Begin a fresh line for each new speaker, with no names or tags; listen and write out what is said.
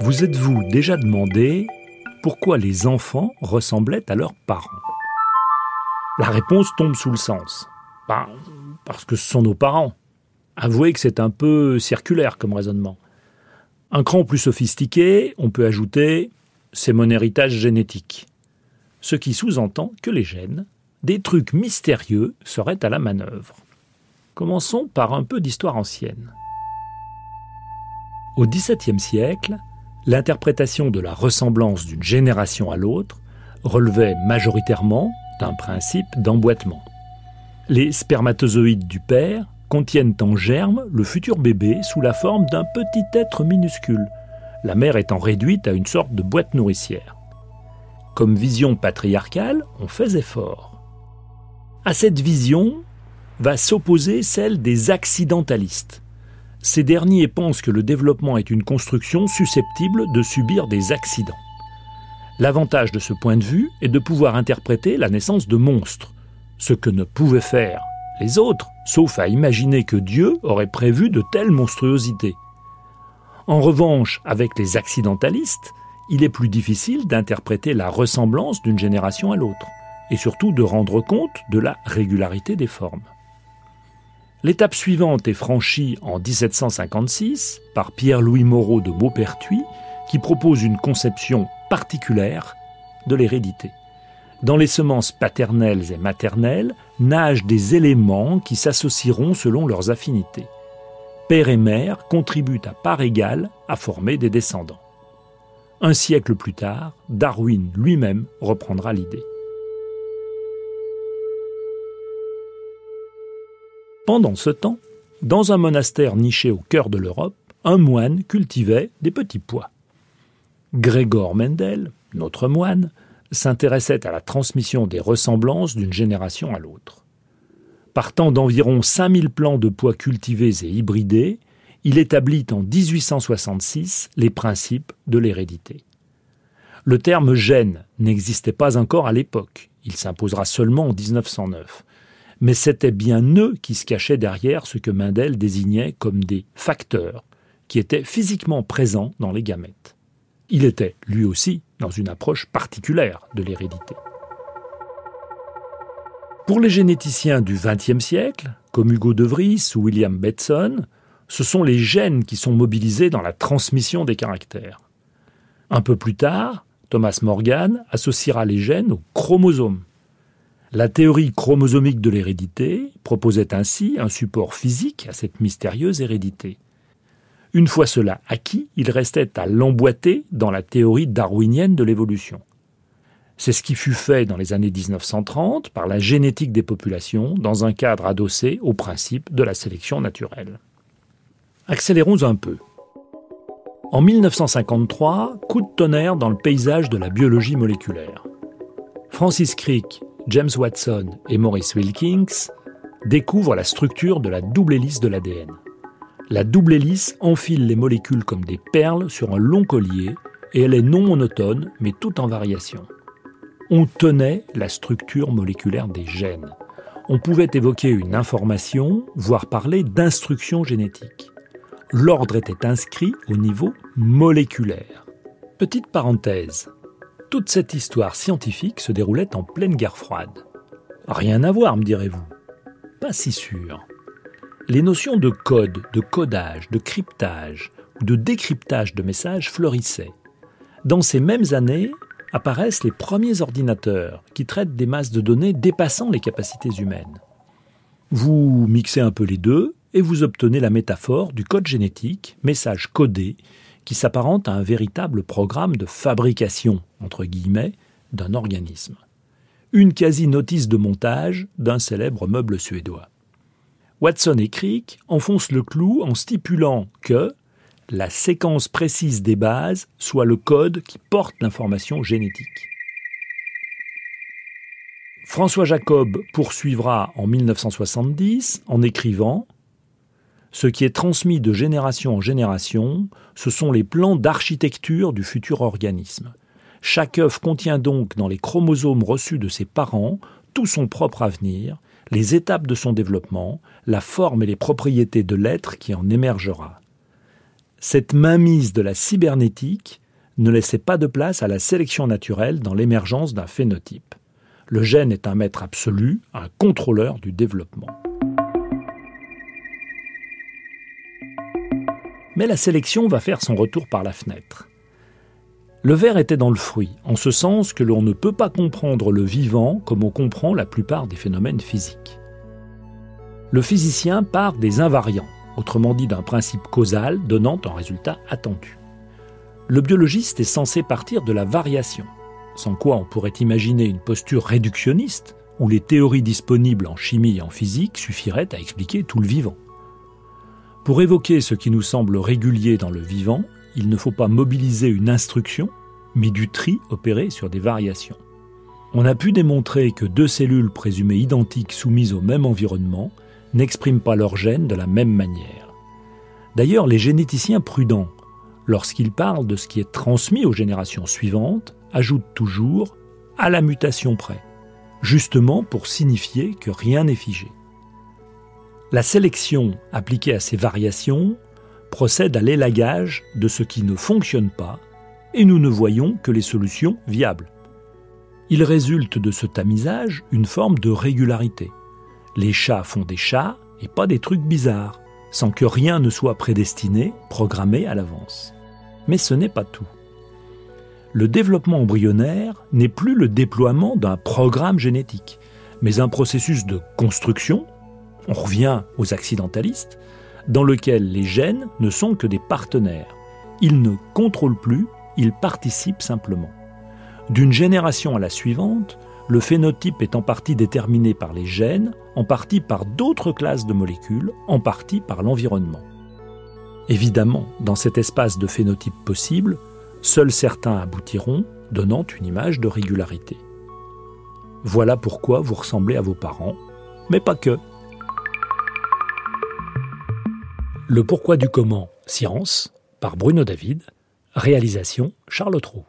Vous êtes-vous déjà demandé pourquoi les enfants ressemblaient à leurs parents? La réponse tombe sous le sens. Ben, parce que ce sont nos parents. Avouez que c'est un peu circulaire comme raisonnement. Un cran plus sophistiqué, on peut ajouter c'est mon héritage génétique. Ce qui sous-entend que les gènes, des trucs mystérieux, seraient à la manœuvre. Commençons par un peu d'histoire ancienne. Au XVIIe siècle, l'interprétation de la ressemblance d'une génération à l'autre relevait majoritairement d'un principe d'emboîtement. Les spermatozoïdes du père contiennent en germe le futur bébé sous la forme d'un petit être minuscule, la mère étant réduite à une sorte de boîte nourricière. Comme vision patriarcale, on faisait fort. À cette vision va s'opposer celle des accidentalistes. Ces derniers pensent que le développement est une construction susceptible de subir des accidents. L'avantage de ce point de vue est de pouvoir interpréter la naissance de monstres, ce que ne pouvaient faire les autres, sauf à imaginer que Dieu aurait prévu de telles monstruosités. En revanche, avec les accidentalistes, il est plus difficile d'interpréter la ressemblance d'une génération à l'autre, et surtout de rendre compte de la régularité des formes. L'étape suivante est franchie en 1756 par Pierre-Louis Moreau de Maupertuis, qui propose une conception particulière de l'hérédité. Dans les semences paternelles et maternelles nagent des éléments qui s'associeront selon leurs affinités père et mère contribuent à part égale à former des descendants. Un siècle plus tard, Darwin lui-même reprendra l'idée. Pendant ce temps, dans un monastère niché au cœur de l'Europe, un moine cultivait des petits pois. Grégor Mendel, notre moine, s'intéressait à la transmission des ressemblances d'une génération à l'autre. Partant d'environ 5000 plants de pois cultivés et hybridés, il établit en 1866 les principes de l'hérédité. Le terme gène n'existait pas encore à l'époque, il s'imposera seulement en 1909. Mais c'était bien eux qui se cachaient derrière ce que Mendel désignait comme des facteurs, qui étaient physiquement présents dans les gamètes. Il était, lui aussi, dans une approche particulière de l'hérédité. Pour les généticiens du XXe siècle, comme Hugo de Vries ou William Betson, ce sont les gènes qui sont mobilisés dans la transmission des caractères. Un peu plus tard, Thomas Morgan associera les gènes aux chromosomes. La théorie chromosomique de l'hérédité proposait ainsi un support physique à cette mystérieuse hérédité. Une fois cela acquis, il restait à l'emboîter dans la théorie darwinienne de l'évolution. C'est ce qui fut fait dans les années 1930 par la génétique des populations dans un cadre adossé au principe de la sélection naturelle. Accélérons un peu. En 1953, coup de tonnerre dans le paysage de la biologie moléculaire. Francis Crick, James Watson et Maurice Wilkins découvrent la structure de la double hélice de l'ADN. La double hélice enfile les molécules comme des perles sur un long collier et elle est non monotone mais tout en variation on tenait la structure moléculaire des gènes. On pouvait évoquer une information, voire parler d'instruction génétique. L'ordre était inscrit au niveau moléculaire. Petite parenthèse, toute cette histoire scientifique se déroulait en pleine guerre froide. Rien à voir, me direz-vous. Pas si sûr. Les notions de code, de codage, de cryptage ou de décryptage de messages fleurissaient. Dans ces mêmes années, apparaissent les premiers ordinateurs qui traitent des masses de données dépassant les capacités humaines. Vous mixez un peu les deux et vous obtenez la métaphore du code génétique, message codé, qui s'apparente à un véritable programme de fabrication, entre guillemets, d'un organisme. Une quasi-notice de montage d'un célèbre meuble suédois. Watson et Crick enfoncent le clou en stipulant que, la séquence précise des bases soit le code qui porte l'information génétique. François Jacob poursuivra en 1970 en écrivant Ce qui est transmis de génération en génération, ce sont les plans d'architecture du futur organisme. Chaque œuf contient donc dans les chromosomes reçus de ses parents tout son propre avenir, les étapes de son développement, la forme et les propriétés de l'être qui en émergera. Cette mainmise de la cybernétique ne laissait pas de place à la sélection naturelle dans l'émergence d'un phénotype. Le gène est un maître absolu, un contrôleur du développement. Mais la sélection va faire son retour par la fenêtre. Le verre était dans le fruit, en ce sens que l'on ne peut pas comprendre le vivant comme on comprend la plupart des phénomènes physiques. Le physicien part des invariants, autrement dit d'un principe causal donnant un résultat attendu. Le biologiste est censé partir de la variation, sans quoi on pourrait imaginer une posture réductionniste où les théories disponibles en chimie et en physique suffiraient à expliquer tout le vivant. Pour évoquer ce qui nous semble régulier dans le vivant, il ne faut pas mobiliser une instruction, mais du tri opéré sur des variations. On a pu démontrer que deux cellules présumées identiques soumises au même environnement n'expriment pas leurs gènes de la même manière. D'ailleurs, les généticiens prudents, lorsqu'ils parlent de ce qui est transmis aux générations suivantes, ajoutent toujours à la mutation près, justement pour signifier que rien n'est figé. La sélection appliquée à ces variations procède à l'élagage de ce qui ne fonctionne pas et nous ne voyons que les solutions viables. Il résulte de ce tamisage une forme de régularité. Les chats font des chats et pas des trucs bizarres, sans que rien ne soit prédestiné, programmé à l'avance. Mais ce n'est pas tout. Le développement embryonnaire n'est plus le déploiement d'un programme génétique, mais un processus de construction, on revient aux accidentalistes, dans lequel les gènes ne sont que des partenaires. Ils ne contrôlent plus, ils participent simplement. D'une génération à la suivante, le phénotype est en partie déterminé par les gènes, en partie par d'autres classes de molécules, en partie par l'environnement. Évidemment, dans cet espace de phénotype possible, seuls certains aboutiront, donnant une image de régularité. Voilà pourquoi vous ressemblez à vos parents, mais pas que. Le pourquoi du comment, science, par Bruno David, réalisation Charles Trou.